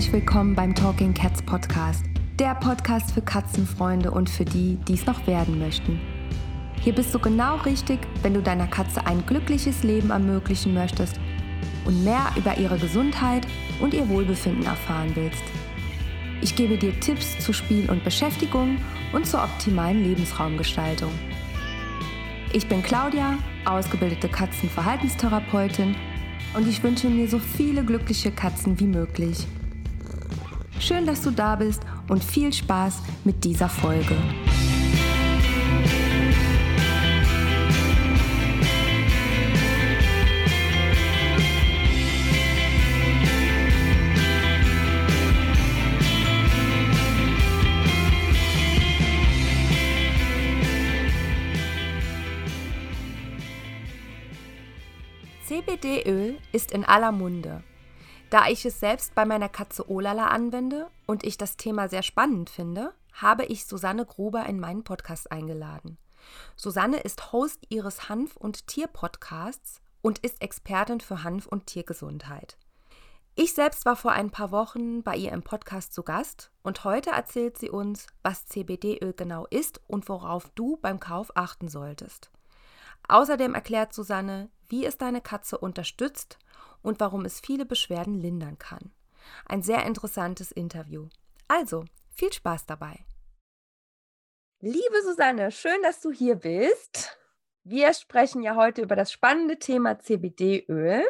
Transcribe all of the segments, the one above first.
herzlich willkommen beim Talking Cats Podcast, der Podcast für Katzenfreunde und für die, die es noch werden möchten. Hier bist du genau richtig, wenn du deiner Katze ein glückliches Leben ermöglichen möchtest und mehr über ihre Gesundheit und ihr Wohlbefinden erfahren willst. Ich gebe dir Tipps zu Spiel und Beschäftigung und zur optimalen Lebensraumgestaltung. Ich bin Claudia, ausgebildete Katzenverhaltenstherapeutin und ich wünsche mir so viele glückliche Katzen wie möglich. Schön, dass du da bist und viel Spaß mit dieser Folge. CBD-Öl ist in aller Munde. Da ich es selbst bei meiner Katze Olala anwende und ich das Thema sehr spannend finde, habe ich Susanne Gruber in meinen Podcast eingeladen. Susanne ist Host ihres Hanf- und Tier-Podcasts und ist Expertin für Hanf- und Tiergesundheit. Ich selbst war vor ein paar Wochen bei ihr im Podcast zu Gast und heute erzählt sie uns, was CBD-Öl genau ist und worauf du beim Kauf achten solltest. Außerdem erklärt Susanne, wie es deine Katze unterstützt und warum es viele Beschwerden lindern kann. Ein sehr interessantes Interview. Also, viel Spaß dabei. Liebe Susanne, schön, dass du hier bist. Wir sprechen ja heute über das spannende Thema CBD-Öl.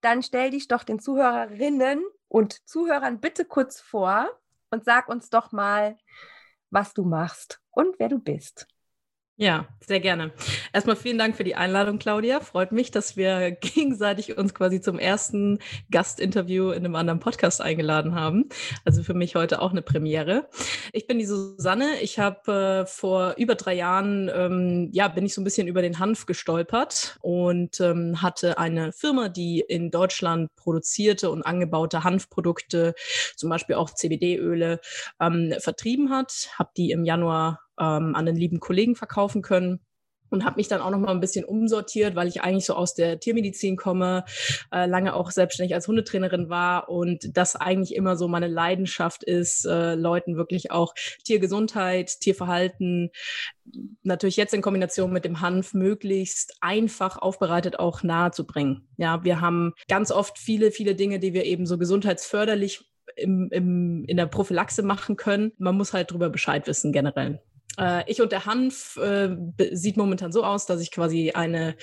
Dann stell dich doch den Zuhörerinnen und Zuhörern bitte kurz vor und sag uns doch mal, was du machst und wer du bist. Ja, sehr gerne. Erstmal vielen Dank für die Einladung, Claudia. Freut mich, dass wir gegenseitig uns quasi zum ersten Gastinterview in einem anderen Podcast eingeladen haben. Also für mich heute auch eine Premiere. Ich bin die Susanne. Ich habe äh, vor über drei Jahren, ähm, ja, bin ich so ein bisschen über den Hanf gestolpert und ähm, hatte eine Firma, die in Deutschland produzierte und angebaute Hanfprodukte, zum Beispiel auch CBD-Öle, ähm, vertrieben hat. Habe die im Januar ähm, an den lieben Kollegen verkaufen können und habe mich dann auch noch mal ein bisschen umsortiert, weil ich eigentlich so aus der Tiermedizin komme, äh, lange auch selbstständig als Hundetrainerin war und das eigentlich immer so meine Leidenschaft ist, äh, Leuten wirklich auch Tiergesundheit, Tierverhalten, natürlich jetzt in Kombination mit dem Hanf möglichst einfach aufbereitet auch nahe zu bringen. Ja, wir haben ganz oft viele, viele Dinge, die wir eben so gesundheitsförderlich im, im, in der Prophylaxe machen können. Man muss halt drüber Bescheid wissen generell. Äh, ich und der Hanf äh, sieht momentan so aus, dass ich quasi eine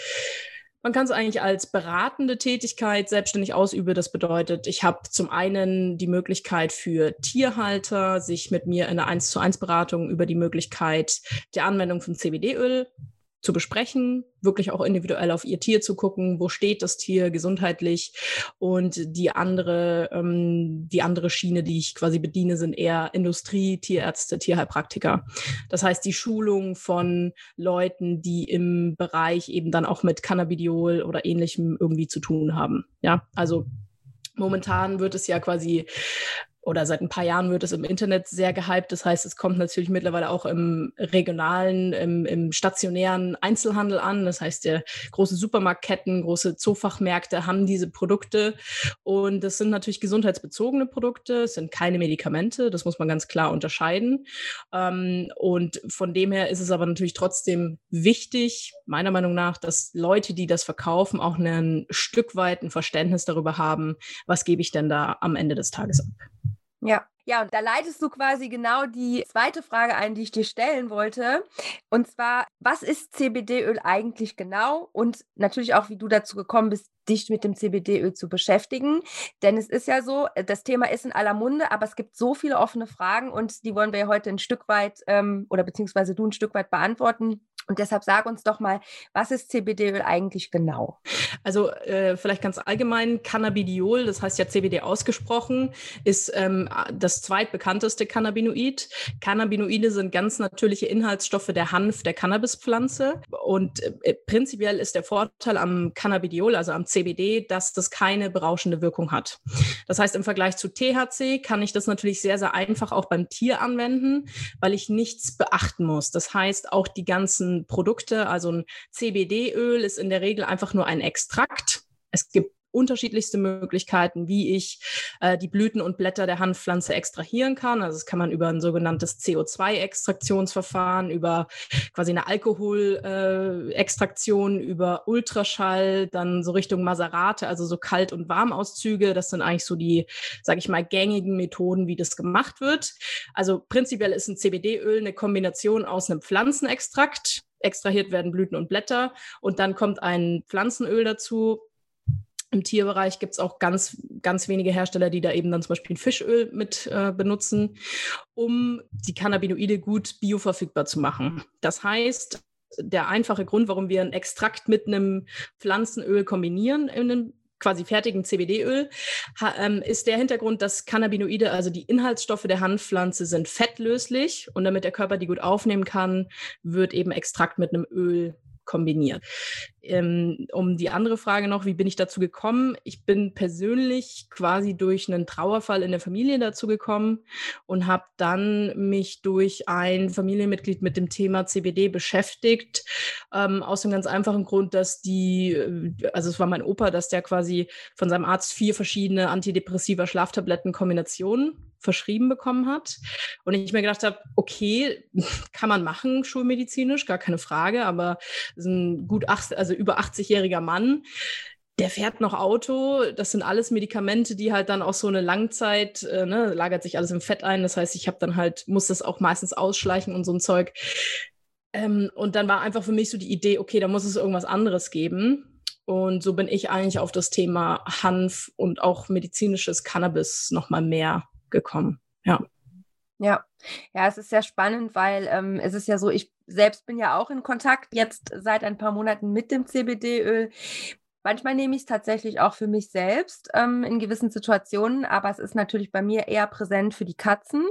man kann es eigentlich als beratende Tätigkeit selbstständig ausüben. Das bedeutet, ich habe zum einen die Möglichkeit für Tierhalter, sich mit mir in einer 1 zu 1 Beratung über die Möglichkeit der Anwendung von CBD-Öl zu besprechen, wirklich auch individuell auf ihr Tier zu gucken, wo steht das Tier gesundheitlich und die andere, ähm, die andere Schiene, die ich quasi bediene, sind eher Industrie, Tierärzte, Tierheilpraktiker. Das heißt, die Schulung von Leuten, die im Bereich eben dann auch mit Cannabidiol oder ähnlichem irgendwie zu tun haben. Ja, also Momentan wird es ja quasi oder seit ein paar Jahren wird es im Internet sehr gehypt. Das heißt, es kommt natürlich mittlerweile auch im regionalen, im, im stationären Einzelhandel an. Das heißt, der große Supermarktketten, große Zoofachmärkte haben diese Produkte. Und das sind natürlich gesundheitsbezogene Produkte. Es sind keine Medikamente. Das muss man ganz klar unterscheiden. Ähm, und von dem her ist es aber natürlich trotzdem wichtig, meiner Meinung nach, dass Leute, die das verkaufen, auch ein Stück weit ein Verständnis darüber haben, was gebe ich denn da am Ende des Tages ab. Ja. Ja, und da leitest du quasi genau die zweite Frage ein, die ich dir stellen wollte. Und zwar, was ist CBD-Öl eigentlich genau? Und natürlich auch, wie du dazu gekommen bist, dich mit dem CBD-Öl zu beschäftigen. Denn es ist ja so, äh, das Thema ist in aller Munde, aber es gibt so viele offene Fragen und die wollen wir heute ein Stück weit ähm, oder beziehungsweise du ein Stück weit beantworten. Und deshalb sag uns doch mal, was ist CBD-Öl eigentlich genau? Also äh, vielleicht ganz allgemein, Cannabidiol, das heißt ja CBD ausgesprochen, ist ähm, das zweitbekannteste Cannabinoid. Cannabinoide sind ganz natürliche Inhaltsstoffe der Hanf der Cannabispflanze. Und äh, prinzipiell ist der Vorteil am Cannabidiol, also am CBD, dass das keine berauschende Wirkung hat. Das heißt, im Vergleich zu THC kann ich das natürlich sehr, sehr einfach auch beim Tier anwenden, weil ich nichts beachten muss. Das heißt, auch die ganzen Produkte, also ein CBD-Öl ist in der Regel einfach nur ein Extrakt. Es gibt unterschiedlichste Möglichkeiten, wie ich äh, die Blüten und Blätter der Hanfpflanze extrahieren kann. Also das kann man über ein sogenanntes CO2-Extraktionsverfahren, über quasi eine Alkoholextraktion, äh, über Ultraschall, dann so Richtung Maserate, also so Kalt- und Warmauszüge. Das sind eigentlich so die, sage ich mal, gängigen Methoden, wie das gemacht wird. Also prinzipiell ist ein CBD-Öl eine Kombination aus einem Pflanzenextrakt, extrahiert werden Blüten und Blätter und dann kommt ein Pflanzenöl dazu. Im Tierbereich gibt es auch ganz, ganz wenige Hersteller, die da eben dann zum Beispiel Fischöl mit äh, benutzen, um die Cannabinoide gut bioverfügbar zu machen. Das heißt, der einfache Grund, warum wir ein Extrakt mit einem Pflanzenöl kombinieren in einem quasi fertigen CBD-Öl, ähm, ist der Hintergrund, dass Cannabinoide, also die Inhaltsstoffe der Hanfpflanze, sind fettlöslich und damit der Körper die gut aufnehmen kann, wird eben Extrakt mit einem Öl kombiniert. Ähm, um die andere Frage noch, wie bin ich dazu gekommen? Ich bin persönlich quasi durch einen Trauerfall in der Familie dazu gekommen und habe dann mich durch ein Familienmitglied mit dem Thema CBD beschäftigt. Ähm, aus dem ganz einfachen Grund, dass die, äh, also es war mein Opa, dass der quasi von seinem Arzt vier verschiedene antidepressiva Schlaftablettenkombinationen verschrieben bekommen hat. Und ich mir gedacht habe, okay, kann man machen, schulmedizinisch, gar keine Frage, aber ein gut acht, also über 80-jähriger Mann, der fährt noch Auto. Das sind alles Medikamente, die halt dann auch so eine Langzeit, äh, ne, lagert sich alles im Fett ein. Das heißt, ich habe dann halt, muss das auch meistens ausschleichen und so ein Zeug. Ähm, und dann war einfach für mich so die Idee, okay, da muss es irgendwas anderes geben. Und so bin ich eigentlich auf das Thema Hanf und auch medizinisches Cannabis nochmal mehr gekommen. Ja. Ja, ja, es ist sehr spannend, weil ähm, es ist ja so, ich selbst bin ja auch in Kontakt jetzt seit ein paar Monaten mit dem CBD-Öl. Manchmal nehme ich es tatsächlich auch für mich selbst ähm, in gewissen Situationen, aber es ist natürlich bei mir eher präsent für die Katzen.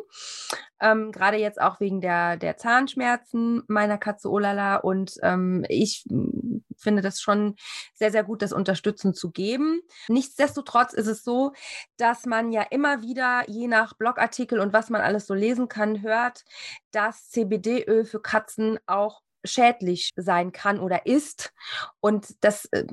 Ähm, Gerade jetzt auch wegen der, der Zahnschmerzen meiner Katze Olala. Und ähm, ich finde das schon sehr, sehr gut, das Unterstützen zu geben. Nichtsdestotrotz ist es so, dass man ja immer wieder, je nach Blogartikel und was man alles so lesen kann, hört, dass CBD-Öl für Katzen auch schädlich sein kann oder ist. Und das, äh,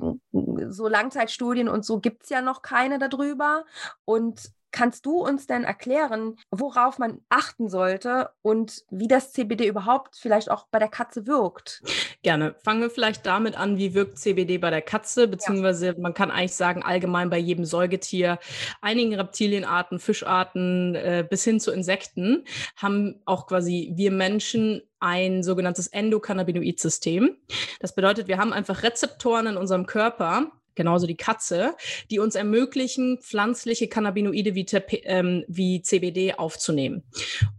so Langzeitstudien und so gibt es ja noch keine darüber. Und Kannst du uns denn erklären, worauf man achten sollte und wie das CBD überhaupt vielleicht auch bei der Katze wirkt? Gerne. Fangen wir vielleicht damit an, wie wirkt CBD bei der Katze, beziehungsweise ja. man kann eigentlich sagen, allgemein bei jedem Säugetier, einigen Reptilienarten, Fischarten äh, bis hin zu Insekten haben auch quasi wir Menschen ein sogenanntes Endokannabinoid-System. Das bedeutet, wir haben einfach Rezeptoren in unserem Körper, genauso die Katze, die uns ermöglichen, pflanzliche Cannabinoide wie, ähm, wie CBD aufzunehmen.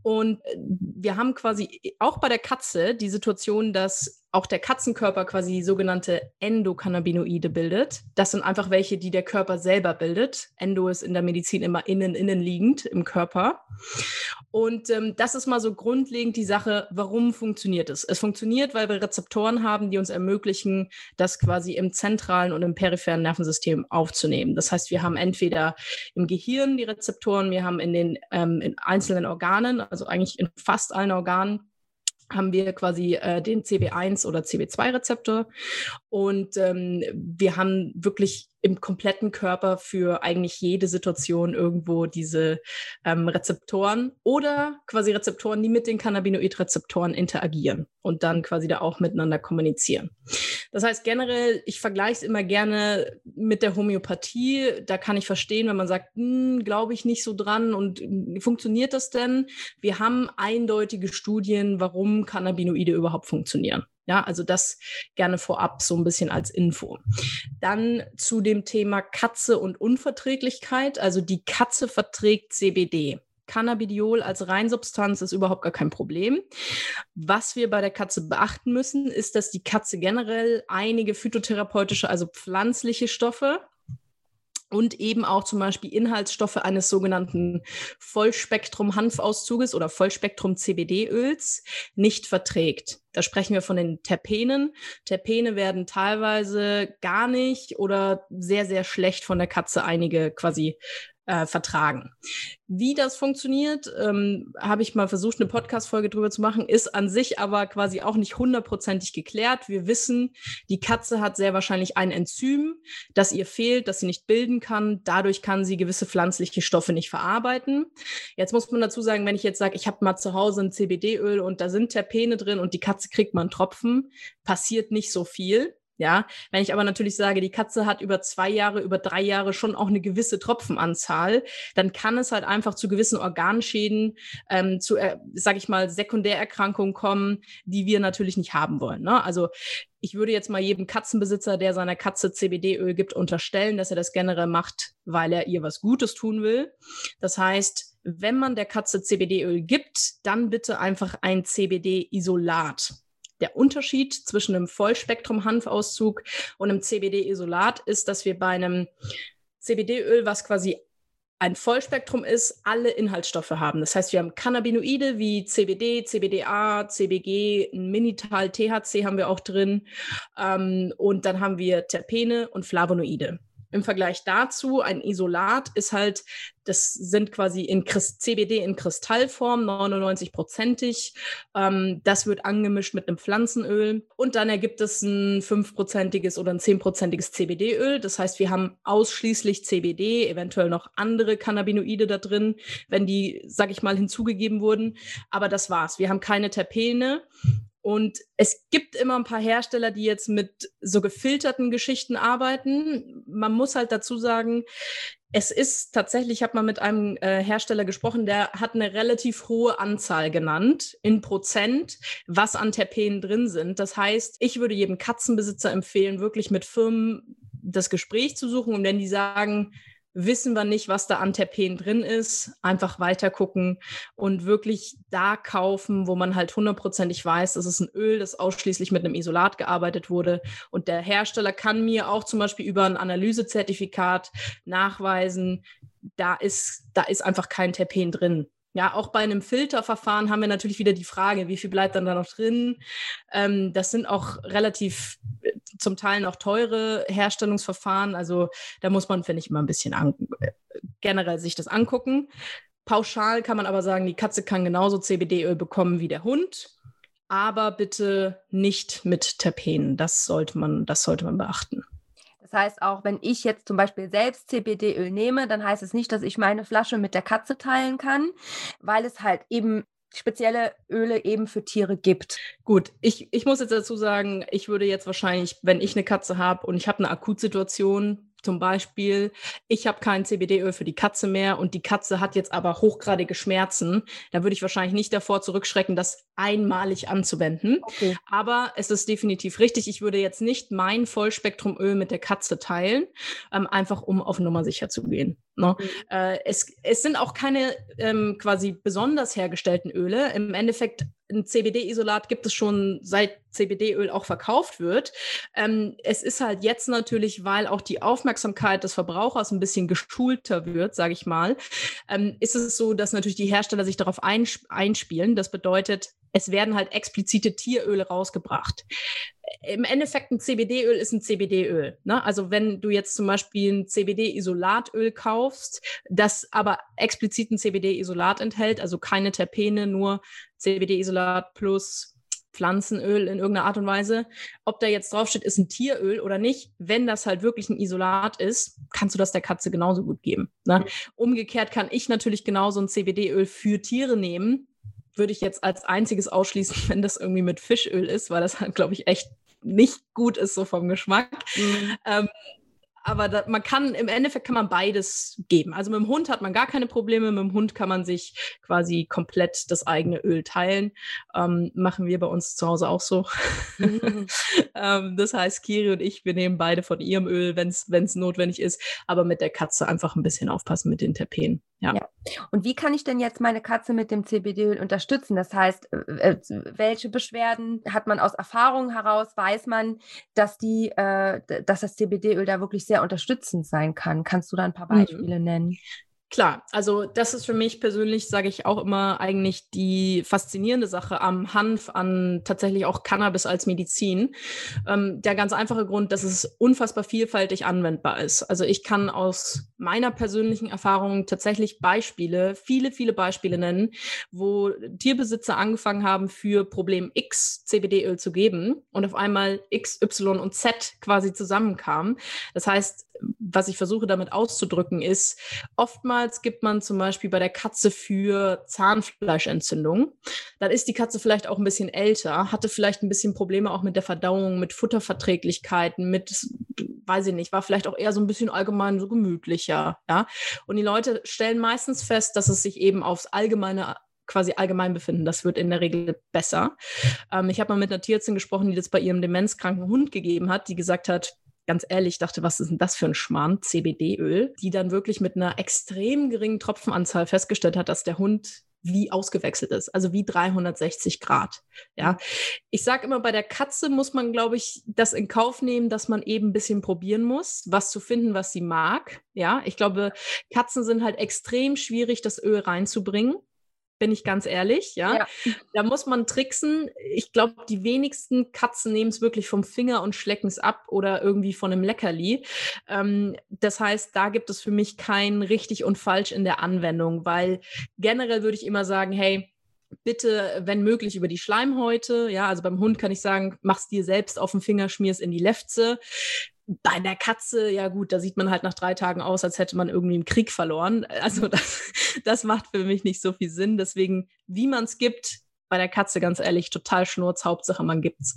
Und äh, wir haben quasi auch bei der Katze die Situation, dass auch der Katzenkörper quasi sogenannte Endokannabinoide bildet. Das sind einfach welche, die der Körper selber bildet. Endo ist in der Medizin immer innen, innen liegend im Körper. Und ähm, das ist mal so grundlegend die Sache, warum funktioniert es? Es funktioniert, weil wir Rezeptoren haben, die uns ermöglichen, das quasi im zentralen und im peripheren Nervensystem aufzunehmen. Das heißt, wir haben entweder im Gehirn die Rezeptoren, wir haben in den ähm, in einzelnen Organen, also eigentlich in fast allen Organen, haben wir quasi äh, den CB1 oder CB2-Rezeptor. Und ähm, wir haben wirklich im kompletten Körper für eigentlich jede Situation irgendwo diese ähm, Rezeptoren oder quasi Rezeptoren, die mit den Cannabinoid-Rezeptoren interagieren und dann quasi da auch miteinander kommunizieren. Das heißt generell, ich vergleiche es immer gerne mit der Homöopathie. Da kann ich verstehen, wenn man sagt, hm, glaube ich nicht so dran und hm, funktioniert das denn? Wir haben eindeutige Studien, warum Cannabinoide überhaupt funktionieren. Ja, also das gerne vorab so ein bisschen als Info. Dann zu dem Thema Katze und Unverträglichkeit. Also die Katze verträgt CBD. Cannabidiol als Reinsubstanz ist überhaupt gar kein Problem. Was wir bei der Katze beachten müssen, ist, dass die Katze generell einige phytotherapeutische, also pflanzliche Stoffe und eben auch zum Beispiel Inhaltsstoffe eines sogenannten Vollspektrum-Hanfauszuges oder Vollspektrum-CBD-Öls nicht verträgt. Da sprechen wir von den Terpenen. Terpene werden teilweise gar nicht oder sehr, sehr schlecht von der Katze einige quasi äh, vertragen. Wie das funktioniert, ähm, habe ich mal versucht, eine Podcast-Folge drüber zu machen, ist an sich aber quasi auch nicht hundertprozentig geklärt. Wir wissen, die Katze hat sehr wahrscheinlich ein Enzym, das ihr fehlt, das sie nicht bilden kann. Dadurch kann sie gewisse pflanzliche Stoffe nicht verarbeiten. Jetzt muss man dazu sagen, wenn ich jetzt sage, ich habe mal zu Hause ein CBD-Öl und da sind Terpene drin und die Katze kriegt mal einen Tropfen, passiert nicht so viel. Ja, wenn ich aber natürlich sage, die Katze hat über zwei Jahre, über drei Jahre schon auch eine gewisse Tropfenanzahl, dann kann es halt einfach zu gewissen Organschäden, ähm, zu, äh, sage ich mal, Sekundärerkrankungen kommen, die wir natürlich nicht haben wollen. Ne? Also ich würde jetzt mal jedem Katzenbesitzer, der seiner Katze CBD-Öl gibt, unterstellen, dass er das generell macht, weil er ihr was Gutes tun will. Das heißt, wenn man der Katze CBD-Öl gibt, dann bitte einfach ein CBD-Isolat. Der Unterschied zwischen einem Vollspektrum-Hanfauszug und einem CBD-Isolat ist, dass wir bei einem CBD-Öl, was quasi ein Vollspektrum ist, alle Inhaltsstoffe haben. Das heißt, wir haben Cannabinoide wie CBD, CBDA, CBG, Minital, THC haben wir auch drin. Ähm, und dann haben wir Terpene und Flavonoide. Im Vergleich dazu, ein Isolat ist halt, das sind quasi in Christ CBD in Kristallform, 99-prozentig. Ähm, das wird angemischt mit einem Pflanzenöl. Und dann ergibt es ein 5-prozentiges oder ein 10-prozentiges CBD-Öl. Das heißt, wir haben ausschließlich CBD, eventuell noch andere Cannabinoide da drin, wenn die, sag ich mal, hinzugegeben wurden. Aber das war's. Wir haben keine Terpene. Und es gibt immer ein paar Hersteller, die jetzt mit so gefilterten Geschichten arbeiten. Man muss halt dazu sagen, es ist tatsächlich, ich habe mal mit einem äh, Hersteller gesprochen, der hat eine relativ hohe Anzahl genannt in Prozent, was an Terpenen drin sind. Das heißt, ich würde jedem Katzenbesitzer empfehlen, wirklich mit Firmen das Gespräch zu suchen und wenn die sagen, wissen wir nicht, was da an Terpen drin ist. Einfach weiter gucken und wirklich da kaufen, wo man halt hundertprozentig weiß, das ist ein Öl, das ausschließlich mit einem Isolat gearbeitet wurde. Und der Hersteller kann mir auch zum Beispiel über ein Analysezertifikat nachweisen, da ist, da ist einfach kein Terpen drin. Ja, auch bei einem Filterverfahren haben wir natürlich wieder die Frage, wie viel bleibt dann da noch drin? Ähm, das sind auch relativ äh, zum Teil noch teure Herstellungsverfahren. Also da muss man, finde ich, immer ein bisschen an, äh, generell sich das angucken. Pauschal kann man aber sagen, die Katze kann genauso CBD-Öl bekommen wie der Hund, aber bitte nicht mit Terpenen. Das sollte man, das sollte man beachten. Das heißt, auch wenn ich jetzt zum Beispiel selbst CBD-Öl nehme, dann heißt es nicht, dass ich meine Flasche mit der Katze teilen kann, weil es halt eben spezielle Öle eben für Tiere gibt. Gut, ich, ich muss jetzt dazu sagen, ich würde jetzt wahrscheinlich, wenn ich eine Katze habe und ich habe eine Akutsituation, zum Beispiel, ich habe kein CBD-Öl für die Katze mehr und die Katze hat jetzt aber hochgradige Schmerzen. Da würde ich wahrscheinlich nicht davor zurückschrecken, das einmalig anzuwenden. Okay. Aber es ist definitiv richtig. Ich würde jetzt nicht mein Vollspektrumöl mit der Katze teilen, ähm, einfach um auf Nummer sicher zu gehen. Ne? Mhm. Äh, es, es sind auch keine ähm, quasi besonders hergestellten Öle. Im Endeffekt ein CBD-Isolat gibt es schon seit CBD-Öl auch verkauft wird. Ähm, es ist halt jetzt natürlich, weil auch die Aufmerksamkeit des Verbrauchers ein bisschen geschulter wird, sage ich mal, ähm, ist es so, dass natürlich die Hersteller sich darauf einsp einspielen. Das bedeutet, es werden halt explizite Tieröle rausgebracht. Im Endeffekt ein CBD-Öl ist ein CBD-Öl. Ne? Also wenn du jetzt zum Beispiel ein CBD-Isolatöl kaufst, das aber explizit ein CBD-Isolat enthält, also keine Terpene, nur CBD-Isolat plus Pflanzenöl in irgendeiner Art und Weise. Ob da jetzt draufsteht, ist ein Tieröl oder nicht, wenn das halt wirklich ein Isolat ist, kannst du das der Katze genauso gut geben. Ne? Mhm. Umgekehrt kann ich natürlich genauso ein CBD-Öl für Tiere nehmen. Würde ich jetzt als einziges ausschließen, wenn das irgendwie mit Fischöl ist, weil das halt, glaube ich, echt nicht gut ist, so vom Geschmack. Mhm. Ähm, aber da, man kann, im Endeffekt kann man beides geben. Also mit dem Hund hat man gar keine Probleme. Mit dem Hund kann man sich quasi komplett das eigene Öl teilen. Ähm, machen wir bei uns zu Hause auch so. Mhm. ähm, das heißt, Kiri und ich, wir nehmen beide von ihrem Öl, wenn es notwendig ist. Aber mit der Katze einfach ein bisschen aufpassen mit den Terpenen. Ja. ja. Und wie kann ich denn jetzt meine Katze mit dem CBD-Öl unterstützen? Das heißt, welche Beschwerden hat man aus Erfahrung heraus? Weiß man, dass die, äh, dass das CBD-Öl da wirklich sehr unterstützend sein kann? Kannst du da ein paar mhm. Beispiele mhm. nennen? Klar, also das ist für mich persönlich, sage ich auch immer, eigentlich die faszinierende Sache am Hanf, an tatsächlich auch Cannabis als Medizin. Ähm, der ganz einfache Grund, dass es unfassbar vielfältig anwendbar ist. Also ich kann aus meiner persönlichen Erfahrung tatsächlich Beispiele, viele, viele Beispiele nennen, wo Tierbesitzer angefangen haben, für Problem X CBD-Öl zu geben und auf einmal X, Y und Z quasi zusammenkamen. Das heißt, was ich versuche damit auszudrücken, ist, oftmals gibt man zum Beispiel bei der Katze für Zahnfleischentzündung. Dann ist die Katze vielleicht auch ein bisschen älter, hatte vielleicht ein bisschen Probleme auch mit der Verdauung, mit Futterverträglichkeiten, mit, weiß ich nicht, war vielleicht auch eher so ein bisschen allgemein so gemütlicher, ja. Und die Leute stellen meistens fest, dass es sich eben aufs allgemeine quasi allgemein befinden. Das wird in der Regel besser. Ähm, ich habe mal mit einer Tierärztin gesprochen, die das bei ihrem demenzkranken Hund gegeben hat, die gesagt hat, ganz ehrlich dachte, was ist denn das für ein Schmarrn, CBD-Öl, die dann wirklich mit einer extrem geringen Tropfenanzahl festgestellt hat, dass der Hund wie ausgewechselt ist, also wie 360 Grad. Ja, ich sage immer, bei der Katze muss man, glaube ich, das in Kauf nehmen, dass man eben ein bisschen probieren muss, was zu finden, was sie mag. Ja, ich glaube, Katzen sind halt extrem schwierig, das Öl reinzubringen bin ich ganz ehrlich, ja. ja. Da muss man tricksen. Ich glaube, die wenigsten Katzen nehmen es wirklich vom Finger und schlecken es ab oder irgendwie von einem Leckerli. Ähm, das heißt, da gibt es für mich kein richtig und falsch in der Anwendung, weil generell würde ich immer sagen, hey, bitte, wenn möglich, über die Schleimhäute. Ja, also beim Hund kann ich sagen, mach's dir selbst auf den Finger, schmier's in die Lefze bei der Katze, ja gut, da sieht man halt nach drei Tagen aus, als hätte man irgendwie im Krieg verloren. Also das, das macht für mich nicht so viel Sinn. Deswegen, wie man es gibt, bei der Katze ganz ehrlich total schnurz, Hauptsache man gibt's.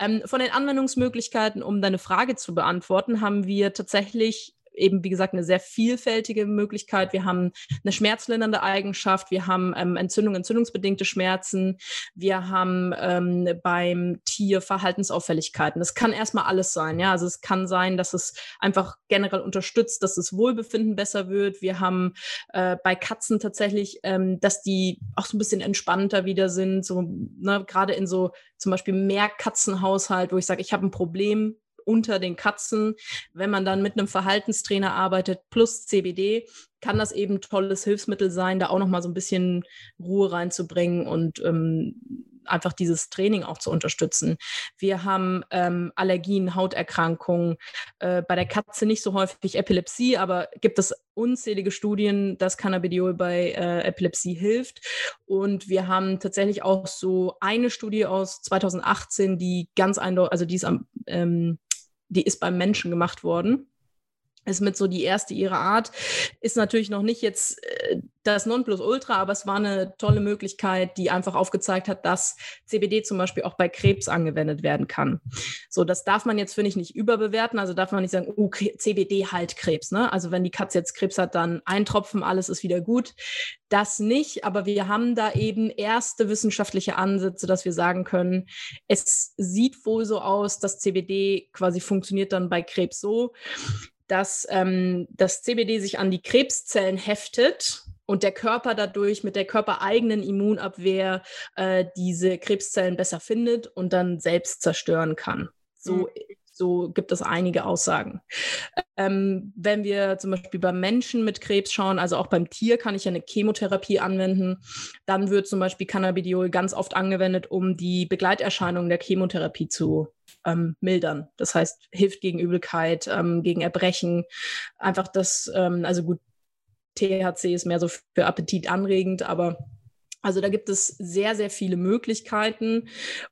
Ähm, von den Anwendungsmöglichkeiten, um deine Frage zu beantworten, haben wir tatsächlich eben, wie gesagt, eine sehr vielfältige Möglichkeit. Wir haben eine schmerzlindernde Eigenschaft, wir haben ähm, Entzündung, entzündungsbedingte Schmerzen, wir haben ähm, beim Tier Verhaltensauffälligkeiten. Das kann erstmal alles sein, ja. Also es kann sein, dass es einfach generell unterstützt, dass das Wohlbefinden besser wird. Wir haben äh, bei Katzen tatsächlich, ähm, dass die auch so ein bisschen entspannter wieder sind, so ne, gerade in so zum Beispiel Mehrkatzenhaushalt, wo ich sage, ich habe ein Problem unter den Katzen. Wenn man dann mit einem Verhaltenstrainer arbeitet plus CBD, kann das eben tolles Hilfsmittel sein, da auch noch mal so ein bisschen Ruhe reinzubringen und ähm, einfach dieses Training auch zu unterstützen. Wir haben ähm, Allergien, Hauterkrankungen, äh, bei der Katze nicht so häufig Epilepsie, aber gibt es unzählige Studien, dass Cannabidiol bei äh, Epilepsie hilft. Und wir haben tatsächlich auch so eine Studie aus 2018, die ganz eindeutig, also die ist am ähm, die ist beim Menschen gemacht worden ist mit so die erste ihrer Art, ist natürlich noch nicht jetzt äh, das Nonplusultra, aber es war eine tolle Möglichkeit, die einfach aufgezeigt hat, dass CBD zum Beispiel auch bei Krebs angewendet werden kann. So, das darf man jetzt, finde ich, nicht überbewerten. Also darf man nicht sagen, oh, CBD halt Krebs. Ne? Also wenn die Katze jetzt Krebs hat, dann eintropfen, alles ist wieder gut. Das nicht, aber wir haben da eben erste wissenschaftliche Ansätze, dass wir sagen können, es sieht wohl so aus, dass CBD quasi funktioniert dann bei Krebs so, dass ähm, das CBD sich an die Krebszellen heftet und der Körper dadurch mit der körpereigenen Immunabwehr äh, diese Krebszellen besser findet und dann selbst zerstören kann. So, mhm. so gibt es einige Aussagen. Ähm, wenn wir zum Beispiel beim Menschen mit Krebs schauen, also auch beim Tier kann ich ja eine Chemotherapie anwenden, dann wird zum Beispiel Cannabidiol ganz oft angewendet, um die Begleiterscheinungen der Chemotherapie zu ähm, mildern. Das heißt, hilft gegen Übelkeit, ähm, gegen Erbrechen. Einfach das, ähm, also gut, THC ist mehr so für Appetit anregend, aber also da gibt es sehr, sehr viele Möglichkeiten.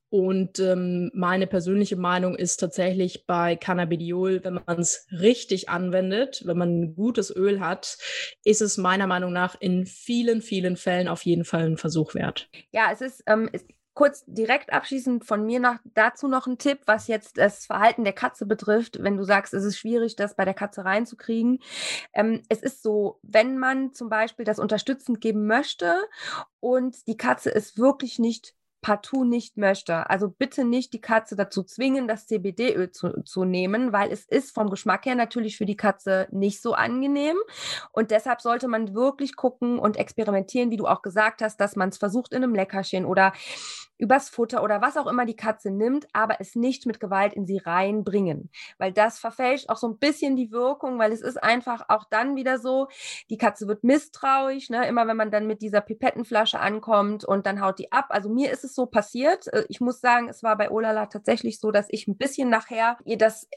Und ähm, meine persönliche Meinung ist tatsächlich bei Cannabidiol, wenn man es richtig anwendet, wenn man ein gutes Öl hat, ist es meiner Meinung nach in vielen, vielen Fällen auf jeden Fall ein Versuch wert. Ja, es ist, ähm, kurz direkt abschließend von mir nach, dazu noch ein Tipp, was jetzt das Verhalten der Katze betrifft. Wenn du sagst, es ist schwierig, das bei der Katze reinzukriegen. Ähm, es ist so, wenn man zum Beispiel das unterstützend geben möchte und die Katze ist wirklich nicht partout nicht möchte. Also bitte nicht die Katze dazu zwingen, das CBD-Öl zu, zu nehmen, weil es ist vom Geschmack her natürlich für die Katze nicht so angenehm. Und deshalb sollte man wirklich gucken und experimentieren, wie du auch gesagt hast, dass man es versucht in einem Leckerchen oder übers Futter oder was auch immer die Katze nimmt, aber es nicht mit Gewalt in sie reinbringen. Weil das verfälscht auch so ein bisschen die Wirkung, weil es ist einfach auch dann wieder so, die Katze wird misstrauisch, ne? immer wenn man dann mit dieser Pipettenflasche ankommt und dann haut die ab. Also mir ist es so passiert. Äh, ich muss sagen, es war bei Olala tatsächlich so, dass ich ein bisschen nachher ihr das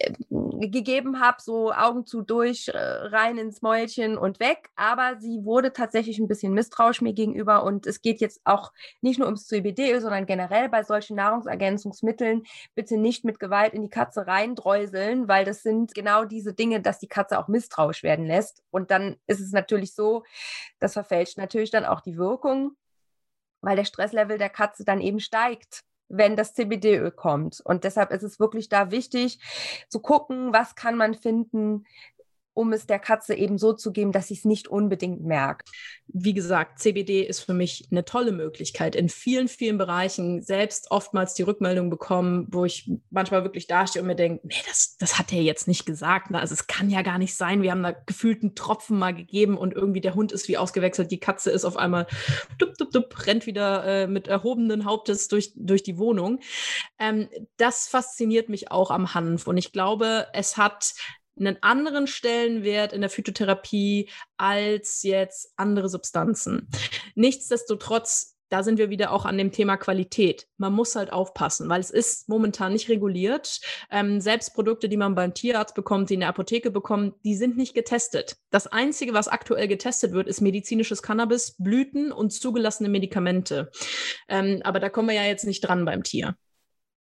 gegeben habe, so Augen zu durch, äh, rein ins Mäulchen und weg. Aber sie wurde tatsächlich ein bisschen misstrauisch mir gegenüber und es geht jetzt auch nicht nur ums CBD, sondern generell bei solchen Nahrungsergänzungsmitteln bitte nicht mit Gewalt in die Katze reindreuseln, weil das sind genau diese Dinge, dass die Katze auch misstrauisch werden lässt. Und dann ist es natürlich so, das verfälscht natürlich dann auch die Wirkung, weil der Stresslevel der Katze dann eben steigt wenn das CBD-Öl kommt. Und deshalb ist es wirklich da wichtig zu gucken, was kann man finden, um es der Katze eben so zu geben, dass sie es nicht unbedingt merkt. Wie gesagt, CBD ist für mich eine tolle Möglichkeit in vielen, vielen Bereichen. Selbst oftmals die Rückmeldung bekommen, wo ich manchmal wirklich dastehe und mir denke, nee, das, das hat er jetzt nicht gesagt. Ne? Also es kann ja gar nicht sein. Wir haben da gefühlt einen Tropfen mal gegeben und irgendwie der Hund ist wie ausgewechselt. Die Katze ist auf einmal dup, dup, dup, rennt wieder äh, mit erhobenen Hauptes durch, durch die Wohnung. Ähm, das fasziniert mich auch am Hanf und ich glaube, es hat einen anderen Stellenwert in der Phytotherapie als jetzt andere Substanzen. Nichtsdestotrotz da sind wir wieder auch an dem Thema Qualität. Man muss halt aufpassen, weil es ist momentan nicht reguliert. Ähm, selbst Produkte, die man beim Tierarzt bekommt, die in der Apotheke bekommt, die sind nicht getestet. Das Einzige, was aktuell getestet wird, ist medizinisches Cannabis, Blüten und zugelassene Medikamente. Ähm, aber da kommen wir ja jetzt nicht dran beim Tier.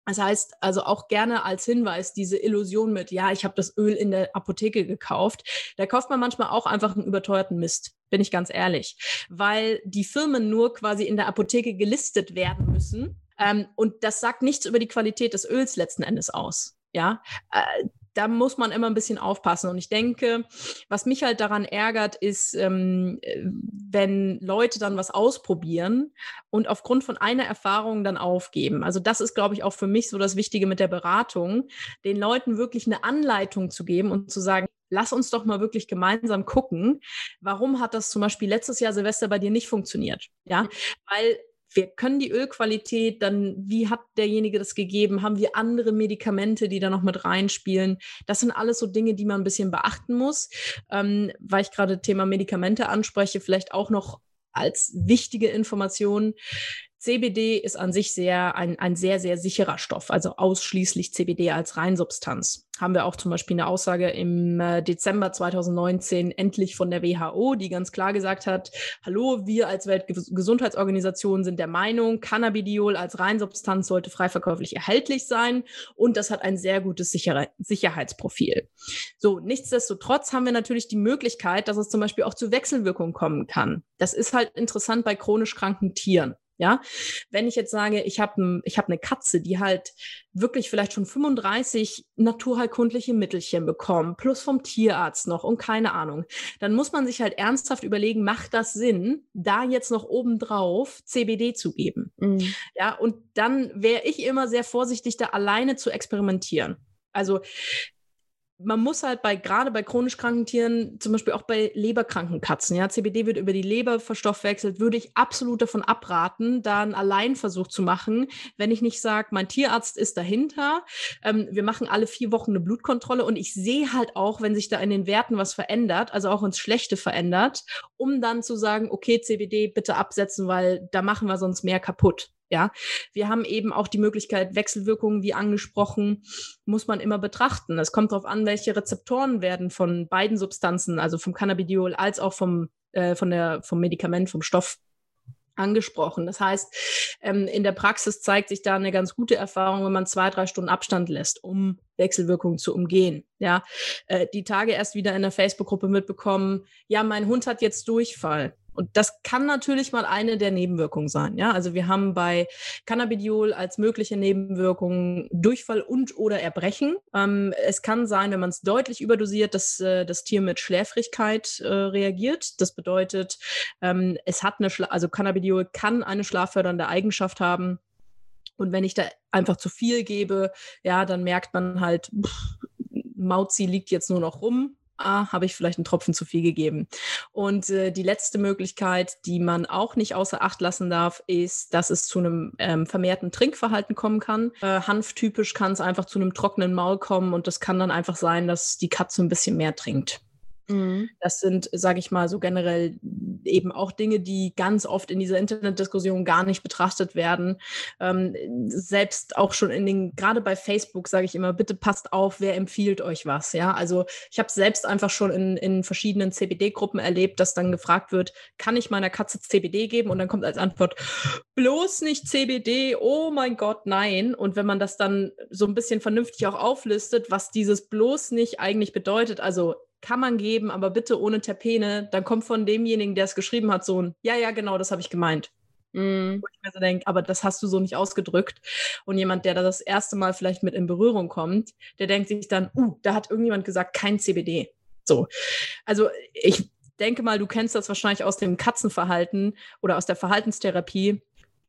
Das heißt also auch gerne als Hinweis diese Illusion mit, ja, ich habe das Öl in der Apotheke gekauft. Da kauft man manchmal auch einfach einen überteuerten Mist, bin ich ganz ehrlich, weil die Firmen nur quasi in der Apotheke gelistet werden müssen. Ähm, und das sagt nichts über die Qualität des Öls letzten Endes aus. Ja, äh, da muss man immer ein bisschen aufpassen. Und ich denke, was mich halt daran ärgert, ist, ähm, wenn Leute dann was ausprobieren und aufgrund von einer Erfahrung dann aufgeben. Also das ist, glaube ich, auch für mich so das Wichtige mit der Beratung, den Leuten wirklich eine Anleitung zu geben und zu sagen, lass uns doch mal wirklich gemeinsam gucken, warum hat das zum Beispiel letztes Jahr Silvester bei dir nicht funktioniert? Ja, weil wir können die Ölqualität, dann wie hat derjenige das gegeben? Haben wir andere Medikamente, die da noch mit reinspielen? Das sind alles so Dinge, die man ein bisschen beachten muss. Ähm, weil ich gerade Thema Medikamente anspreche, vielleicht auch noch als wichtige Information. CBD ist an sich sehr ein, ein sehr, sehr sicherer Stoff, also ausschließlich CBD als Reinsubstanz. Haben wir auch zum Beispiel eine Aussage im äh, Dezember 2019 endlich von der WHO, die ganz klar gesagt hat, hallo, wir als Weltgesundheitsorganisation sind der Meinung, Cannabidiol als Reinsubstanz sollte frei verkäuflich erhältlich sein und das hat ein sehr gutes Sicher Sicherheitsprofil. So, nichtsdestotrotz haben wir natürlich die Möglichkeit, dass es zum Beispiel auch zu Wechselwirkungen kommen kann. Das ist halt interessant bei chronisch kranken Tieren. Ja, wenn ich jetzt sage, ich habe ich hab eine Katze, die halt wirklich vielleicht schon 35 naturheilkundliche Mittelchen bekommen, plus vom Tierarzt noch und keine Ahnung, dann muss man sich halt ernsthaft überlegen, macht das Sinn, da jetzt noch obendrauf CBD zu geben? Mhm. Ja, und dann wäre ich immer sehr vorsichtig, da alleine zu experimentieren. Also man muss halt bei, gerade bei chronisch kranken Tieren, zum Beispiel auch bei leberkranken Katzen, ja, CBD wird über die Leber verstoffwechselt, würde ich absolut davon abraten, da einen Alleinversuch zu machen, wenn ich nicht sage, mein Tierarzt ist dahinter, ähm, wir machen alle vier Wochen eine Blutkontrolle und ich sehe halt auch, wenn sich da in den Werten was verändert, also auch ins Schlechte verändert, um dann zu sagen, okay, CBD bitte absetzen, weil da machen wir sonst mehr kaputt. Ja, wir haben eben auch die Möglichkeit, Wechselwirkungen, wie angesprochen, muss man immer betrachten. Es kommt darauf an, welche Rezeptoren werden von beiden Substanzen, also vom Cannabidiol als auch vom, äh, von der, vom Medikament, vom Stoff angesprochen. Das heißt, ähm, in der Praxis zeigt sich da eine ganz gute Erfahrung, wenn man zwei, drei Stunden Abstand lässt, um Wechselwirkungen zu umgehen. Ja, äh, die Tage erst wieder in der Facebook-Gruppe mitbekommen, ja, mein Hund hat jetzt Durchfall. Und das kann natürlich mal eine der Nebenwirkungen sein. Ja, also wir haben bei Cannabidiol als mögliche Nebenwirkung Durchfall und oder Erbrechen. Ähm, es kann sein, wenn man es deutlich überdosiert, dass äh, das Tier mit Schläfrigkeit äh, reagiert. Das bedeutet, ähm, es hat eine, Schla also Cannabidiol kann eine schlaffördernde Eigenschaft haben. Und wenn ich da einfach zu viel gebe, ja, dann merkt man halt, pff, Mauzi liegt jetzt nur noch rum, ah, habe ich vielleicht einen Tropfen zu viel gegeben. Und äh, die letzte Möglichkeit, die man auch nicht außer Acht lassen darf, ist, dass es zu einem ähm, vermehrten Trinkverhalten kommen kann. Äh, Hanftypisch kann es einfach zu einem trockenen Maul kommen und das kann dann einfach sein, dass die Katze ein bisschen mehr trinkt. Mhm. Das sind, sage ich mal, so generell eben auch Dinge, die ganz oft in dieser Internetdiskussion gar nicht betrachtet werden. Ähm, selbst auch schon in den, gerade bei Facebook sage ich immer, bitte passt auf, wer empfiehlt euch was. Ja, also ich habe selbst einfach schon in, in verschiedenen CBD-Gruppen erlebt, dass dann gefragt wird, kann ich meiner Katze CBD geben? Und dann kommt als Antwort, bloß nicht CBD, oh mein Gott, nein. Und wenn man das dann so ein bisschen vernünftig auch auflistet, was dieses bloß nicht eigentlich bedeutet, also kann man geben, aber bitte ohne Terpene, dann kommt von demjenigen, der es geschrieben hat, so ein, ja, ja, genau, das habe ich gemeint. Mm. Wo ich mir so denke, aber das hast du so nicht ausgedrückt. Und jemand, der da das erste Mal vielleicht mit in Berührung kommt, der denkt sich dann, uh, da hat irgendjemand gesagt, kein CBD. So. Also ich denke mal, du kennst das wahrscheinlich aus dem Katzenverhalten oder aus der Verhaltenstherapie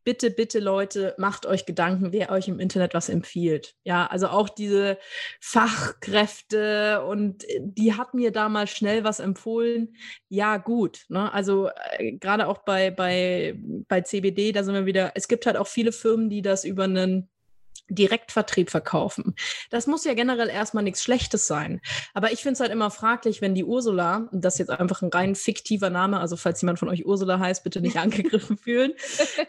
bitte, bitte Leute, macht euch Gedanken, wer euch im Internet was empfiehlt. Ja, also auch diese Fachkräfte und äh, die hat mir da mal schnell was empfohlen. Ja, gut. Ne? Also äh, gerade auch bei, bei, bei CBD, da sind wir wieder, es gibt halt auch viele Firmen, die das über einen Direktvertrieb verkaufen. Das muss ja generell erstmal nichts Schlechtes sein. Aber ich finde es halt immer fraglich, wenn die Ursula, und das ist jetzt einfach ein rein fiktiver Name, also falls jemand von euch Ursula heißt, bitte nicht angegriffen fühlen,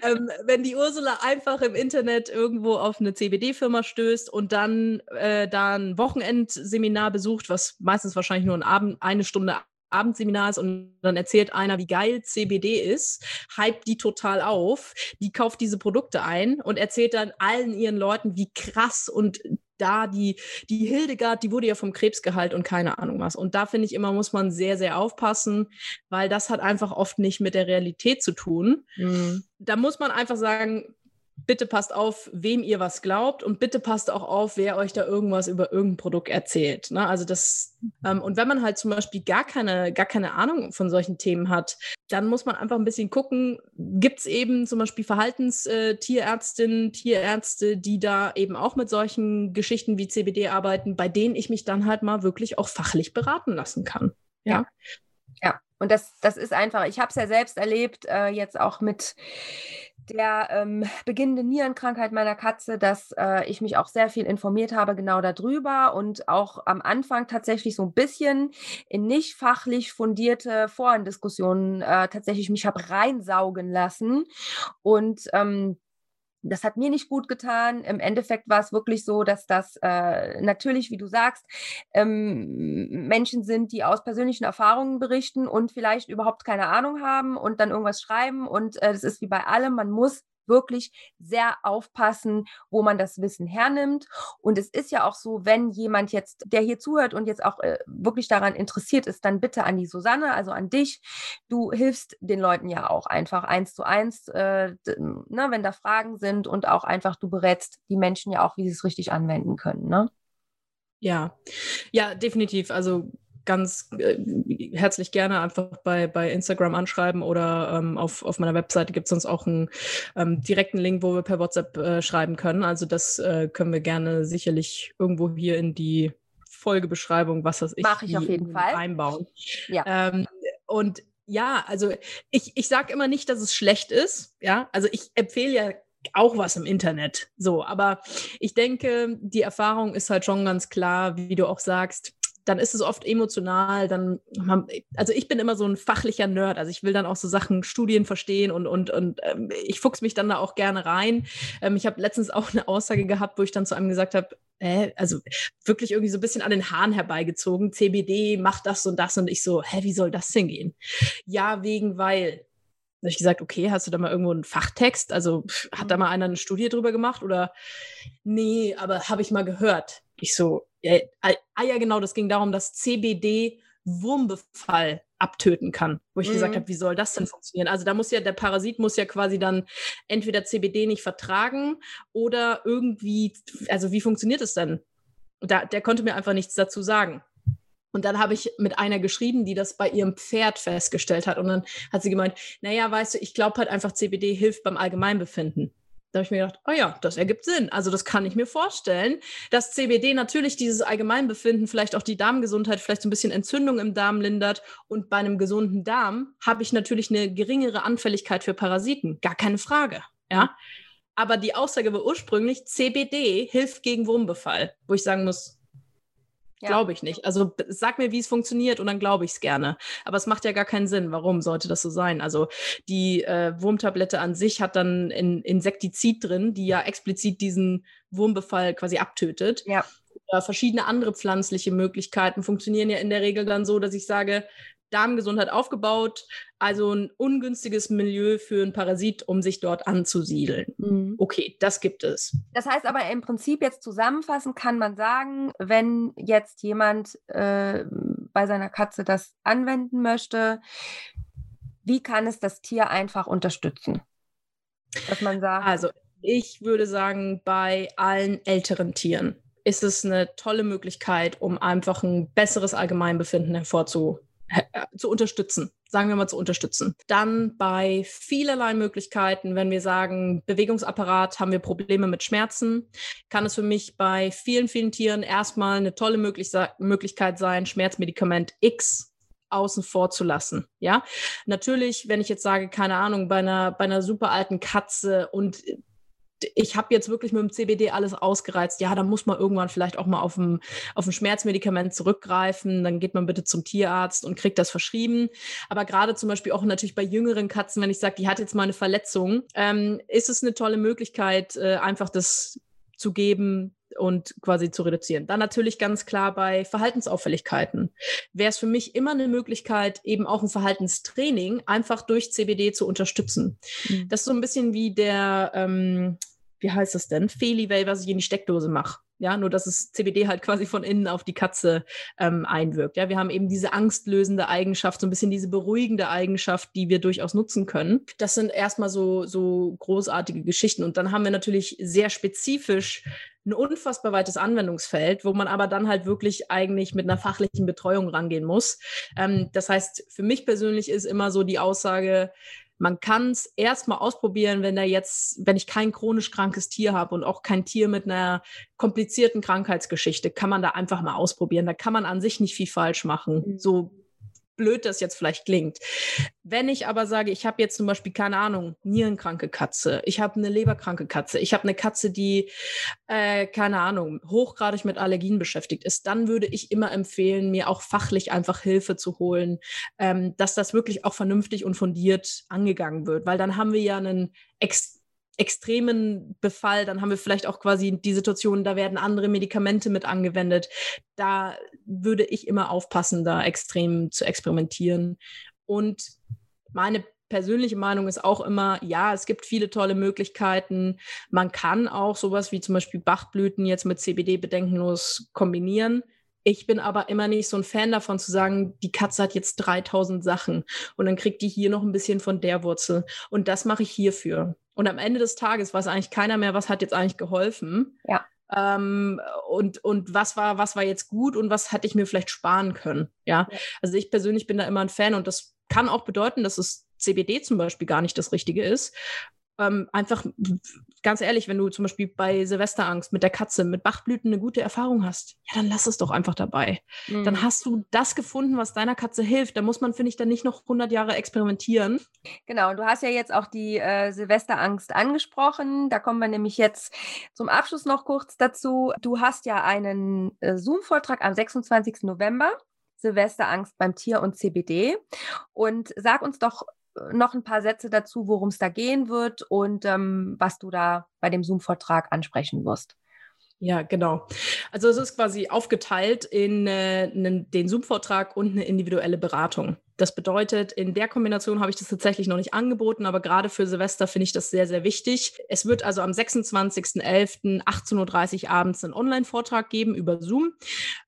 ähm, wenn die Ursula einfach im Internet irgendwo auf eine CBD-Firma stößt und dann äh, da ein Wochenendseminar besucht, was meistens wahrscheinlich nur ein Abend, eine Stunde Abendseminars und dann erzählt einer, wie geil CBD ist, hypt die total auf, die kauft diese Produkte ein und erzählt dann allen ihren Leuten, wie krass und da die, die Hildegard, die wurde ja vom Krebs geheilt und keine Ahnung was. Und da finde ich immer, muss man sehr, sehr aufpassen, weil das hat einfach oft nicht mit der Realität zu tun. Mhm. Da muss man einfach sagen, bitte passt auf, wem ihr was glaubt und bitte passt auch auf, wer euch da irgendwas über irgendein Produkt erzählt. Ne? Also das, ähm, und wenn man halt zum Beispiel gar keine, gar keine Ahnung von solchen Themen hat, dann muss man einfach ein bisschen gucken, gibt es eben zum Beispiel Verhaltenstierärztinnen, äh, Tierärzte, die da eben auch mit solchen Geschichten wie CBD arbeiten, bei denen ich mich dann halt mal wirklich auch fachlich beraten lassen kann. Ja. Ja, und das, das ist einfach, ich habe es ja selbst erlebt, äh, jetzt auch mit der ähm, beginnenden Nierenkrankheit meiner Katze, dass äh, ich mich auch sehr viel informiert habe genau darüber und auch am Anfang tatsächlich so ein bisschen in nicht fachlich fundierte Forendiskussionen äh, tatsächlich mich habe reinsaugen lassen. Und ähm, das hat mir nicht gut getan. Im Endeffekt war es wirklich so, dass das äh, natürlich, wie du sagst, ähm, Menschen sind, die aus persönlichen Erfahrungen berichten und vielleicht überhaupt keine Ahnung haben und dann irgendwas schreiben. Und äh, das ist wie bei allem, man muss wirklich sehr aufpassen, wo man das Wissen hernimmt. Und es ist ja auch so, wenn jemand jetzt, der hier zuhört und jetzt auch äh, wirklich daran interessiert ist, dann bitte an die Susanne, also an dich. Du hilfst den Leuten ja auch einfach eins zu eins, äh, ne, wenn da Fragen sind und auch einfach du berätst die Menschen ja auch, wie sie es richtig anwenden können. Ne? Ja, ja, definitiv. Also ganz äh, herzlich gerne einfach bei, bei Instagram anschreiben oder ähm, auf, auf meiner Webseite gibt es uns auch einen ähm, direkten Link, wo wir per WhatsApp äh, schreiben können. Also das äh, können wir gerne sicherlich irgendwo hier in die Folgebeschreibung, was das ich, Mach ich auf jeden Fall. einbauen. Ja. Ähm, und ja, also ich, ich sage immer nicht, dass es schlecht ist. Ja, also ich empfehle ja auch was im Internet. So, aber ich denke, die Erfahrung ist halt schon ganz klar, wie du auch sagst, dann ist es oft emotional, dann, also ich bin immer so ein fachlicher Nerd, also ich will dann auch so Sachen, Studien verstehen und, und, und ähm, ich fuchs mich dann da auch gerne rein. Ähm, ich habe letztens auch eine Aussage gehabt, wo ich dann zu einem gesagt habe, äh, also wirklich irgendwie so ein bisschen an den Haaren herbeigezogen, CBD macht das und das und ich so, hä, wie soll das denn gehen? Ja, wegen, weil. Da habe ich gesagt, okay, hast du da mal irgendwo einen Fachtext? Also hat da mhm. mal einer eine Studie drüber gemacht oder nee, aber habe ich mal gehört. Ich so, ja, ah ja, genau, das ging darum, dass CBD Wurmbefall abtöten kann, wo ich mhm. gesagt habe, wie soll das denn funktionieren? Also da muss ja der Parasit muss ja quasi dann entweder CBD nicht vertragen oder irgendwie, also wie funktioniert es denn? Da, der konnte mir einfach nichts dazu sagen. Und dann habe ich mit einer geschrieben, die das bei ihrem Pferd festgestellt hat. Und dann hat sie gemeint, naja, weißt du, ich glaube halt einfach, CBD hilft beim Allgemeinbefinden Da habe ich mir gedacht, oh ja, das ergibt Sinn. Also das kann ich mir vorstellen, dass CBD natürlich dieses Allgemeinbefinden, vielleicht auch die Darmgesundheit, vielleicht so ein bisschen Entzündung im Darm lindert. Und bei einem gesunden Darm habe ich natürlich eine geringere Anfälligkeit für Parasiten. Gar keine Frage. Ja. Aber die Aussage war ursprünglich, CBD hilft gegen Wurmbefall, wo ich sagen muss, ja. Glaube ich nicht. Also sag mir, wie es funktioniert und dann glaube ich es gerne. Aber es macht ja gar keinen Sinn. Warum sollte das so sein? Also die äh, Wurmtablette an sich hat dann ein Insektizid drin, die ja explizit diesen Wurmbefall quasi abtötet. Ja. Oder verschiedene andere pflanzliche Möglichkeiten funktionieren ja in der Regel dann so, dass ich sage, Darmgesundheit aufgebaut, also ein ungünstiges Milieu für einen Parasit, um sich dort anzusiedeln. Mhm. Okay, das gibt es. Das heißt aber im Prinzip jetzt zusammenfassend kann man sagen, wenn jetzt jemand äh, bei seiner Katze das anwenden möchte, wie kann es das Tier einfach unterstützen? Dass man sagt. Also ich würde sagen, bei allen älteren Tieren ist es eine tolle Möglichkeit, um einfach ein besseres Allgemeinbefinden hervorzuheben zu unterstützen, sagen wir mal zu unterstützen. Dann bei vielerlei Möglichkeiten, wenn wir sagen, Bewegungsapparat, haben wir Probleme mit Schmerzen, kann es für mich bei vielen, vielen Tieren erstmal eine tolle Möglichkeit sein, Schmerzmedikament X außen vor zu lassen. Ja, natürlich, wenn ich jetzt sage, keine Ahnung, bei einer, bei einer super alten Katze und ich habe jetzt wirklich mit dem CBD alles ausgereizt. Ja, da muss man irgendwann vielleicht auch mal auf ein, auf ein Schmerzmedikament zurückgreifen. Dann geht man bitte zum Tierarzt und kriegt das verschrieben. Aber gerade zum Beispiel auch natürlich bei jüngeren Katzen, wenn ich sage, die hat jetzt mal eine Verletzung, ähm, ist es eine tolle Möglichkeit, äh, einfach das zu geben, und quasi zu reduzieren. Dann natürlich ganz klar bei Verhaltensauffälligkeiten. Wäre es für mich immer eine Möglichkeit, eben auch ein Verhaltenstraining einfach durch CBD zu unterstützen. Mhm. Das ist so ein bisschen wie der, ähm, wie heißt das denn? Feliway, was ich in die Steckdose mache. Ja, nur dass es CBD halt quasi von innen auf die Katze ähm, einwirkt. Ja, wir haben eben diese angstlösende Eigenschaft, so ein bisschen diese beruhigende Eigenschaft, die wir durchaus nutzen können. Das sind erstmal so, so großartige Geschichten. Und dann haben wir natürlich sehr spezifisch ein unfassbar weites Anwendungsfeld, wo man aber dann halt wirklich eigentlich mit einer fachlichen Betreuung rangehen muss. Ähm, das heißt, für mich persönlich ist immer so die Aussage, man kann es erstmal ausprobieren, wenn er jetzt, wenn ich kein chronisch krankes Tier habe und auch kein Tier mit einer komplizierten Krankheitsgeschichte, kann man da einfach mal ausprobieren. Da kann man an sich nicht viel falsch machen. Mhm. So blöd das jetzt vielleicht klingt. Wenn ich aber sage, ich habe jetzt zum Beispiel, keine Ahnung, nierenkranke Katze, ich habe eine leberkranke Katze, ich habe eine Katze, die, äh, keine Ahnung, hochgradig mit Allergien beschäftigt ist, dann würde ich immer empfehlen, mir auch fachlich einfach Hilfe zu holen, ähm, dass das wirklich auch vernünftig und fundiert angegangen wird, weil dann haben wir ja einen ex extremen Befall, dann haben wir vielleicht auch quasi die Situation, da werden andere Medikamente mit angewendet. Da würde ich immer aufpassen, da extrem zu experimentieren. Und meine persönliche Meinung ist auch immer, ja, es gibt viele tolle Möglichkeiten. Man kann auch sowas wie zum Beispiel Bachblüten jetzt mit CBD bedenkenlos kombinieren. Ich bin aber immer nicht so ein Fan davon zu sagen, die Katze hat jetzt 3000 Sachen und dann kriegt die hier noch ein bisschen von der Wurzel und das mache ich hierfür. Und am Ende des Tages weiß eigentlich keiner mehr, was hat jetzt eigentlich geholfen. Ja. Ähm, und, und was war, was war jetzt gut und was hätte ich mir vielleicht sparen können. Ja? ja. Also ich persönlich bin da immer ein Fan und das kann auch bedeuten, dass es CBD zum Beispiel gar nicht das Richtige ist, ähm, einfach ganz ehrlich, wenn du zum Beispiel bei Silvesterangst mit der Katze, mit Bachblüten eine gute Erfahrung hast, ja, dann lass es doch einfach dabei. Mhm. Dann hast du das gefunden, was deiner Katze hilft. Da muss man, finde ich, dann nicht noch 100 Jahre experimentieren. Genau, du hast ja jetzt auch die äh, Silvesterangst angesprochen. Da kommen wir nämlich jetzt zum Abschluss noch kurz dazu. Du hast ja einen äh, Zoom-Vortrag am 26. November. Silvesterangst beim Tier und CBD. Und sag uns doch noch ein paar Sätze dazu, worum es da gehen wird und ähm, was du da bei dem Zoom-Vortrag ansprechen wirst. Ja, genau. Also es ist quasi aufgeteilt in äh, den Zoom-Vortrag und eine individuelle Beratung. Das bedeutet, in der Kombination habe ich das tatsächlich noch nicht angeboten, aber gerade für Silvester finde ich das sehr, sehr wichtig. Es wird also am 26.11. 18.30 Uhr abends einen Online-Vortrag geben über Zoom.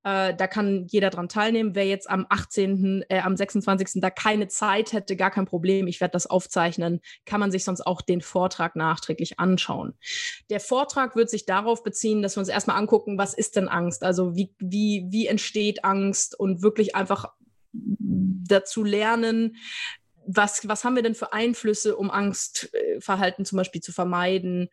Äh, da kann jeder dran teilnehmen. Wer jetzt am 18., äh, am 26. da keine Zeit hätte, gar kein Problem. Ich werde das aufzeichnen. Kann man sich sonst auch den Vortrag nachträglich anschauen. Der Vortrag wird sich darauf beziehen, dass wir uns erstmal angucken, was ist denn Angst? Also wie, wie, wie entsteht Angst und wirklich einfach dazu lernen, was, was haben wir denn für Einflüsse, um Angstverhalten zum Beispiel zu vermeiden?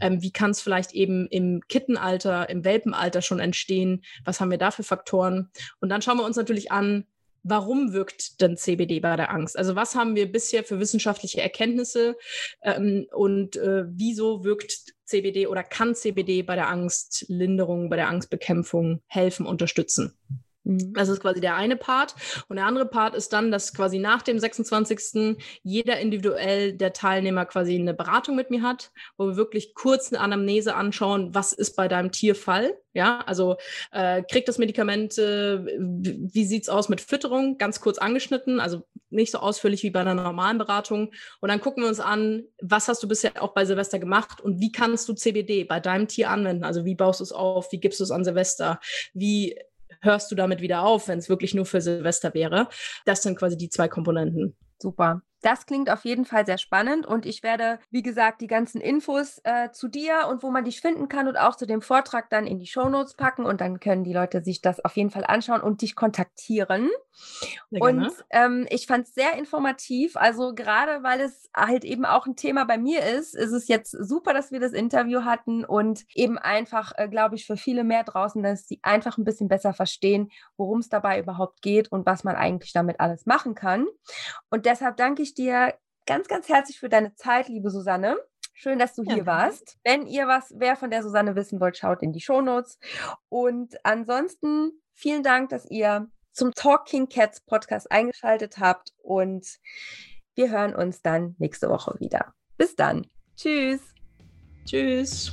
Ähm, wie kann es vielleicht eben im Kittenalter, im Welpenalter schon entstehen? Was haben wir da für Faktoren? Und dann schauen wir uns natürlich an, warum wirkt denn CBD bei der Angst? Also was haben wir bisher für wissenschaftliche Erkenntnisse ähm, und äh, wieso wirkt CBD oder kann CBD bei der Angstlinderung, bei der Angstbekämpfung helfen, unterstützen? Mhm. Das ist quasi der eine Part. Und der andere Part ist dann, dass quasi nach dem 26. jeder individuell der Teilnehmer quasi eine Beratung mit mir hat, wo wir wirklich kurz eine Anamnese anschauen, was ist bei deinem Tierfall. Ja, also äh, kriegt das Medikament, äh, wie sieht's aus mit Fütterung? Ganz kurz angeschnitten, also nicht so ausführlich wie bei einer normalen Beratung. Und dann gucken wir uns an, was hast du bisher auch bei Silvester gemacht und wie kannst du CBD bei deinem Tier anwenden? Also wie baust du es auf? Wie gibst du es an Silvester? Wie hörst du damit wieder auf, wenn es wirklich nur für Silvester wäre. Das sind quasi die zwei Komponenten. Super. Das klingt auf jeden Fall sehr spannend und ich werde, wie gesagt, die ganzen Infos äh, zu dir und wo man dich finden kann und auch zu dem Vortrag dann in die Shownotes packen und dann können die Leute sich das auf jeden Fall anschauen und dich kontaktieren. und ähm, ich fand es sehr informativ. Also gerade weil es halt eben auch ein Thema bei mir ist, ist es jetzt super, dass wir das Interview hatten und eben einfach, äh, glaube ich, für viele mehr draußen, dass sie einfach ein bisschen besser verstehen, worum es dabei überhaupt geht und was man eigentlich damit alles machen kann. Und deshalb danke ich dir ganz, ganz herzlich für deine Zeit, liebe Susanne. Schön, dass du ja, hier warst. Wenn ihr was, wer von der Susanne wissen wollt, schaut in die Shownotes. Und ansonsten vielen Dank, dass ihr zum Talking Cats Podcast eingeschaltet habt und wir hören uns dann nächste Woche wieder. Bis dann. Tschüss. Tschüss.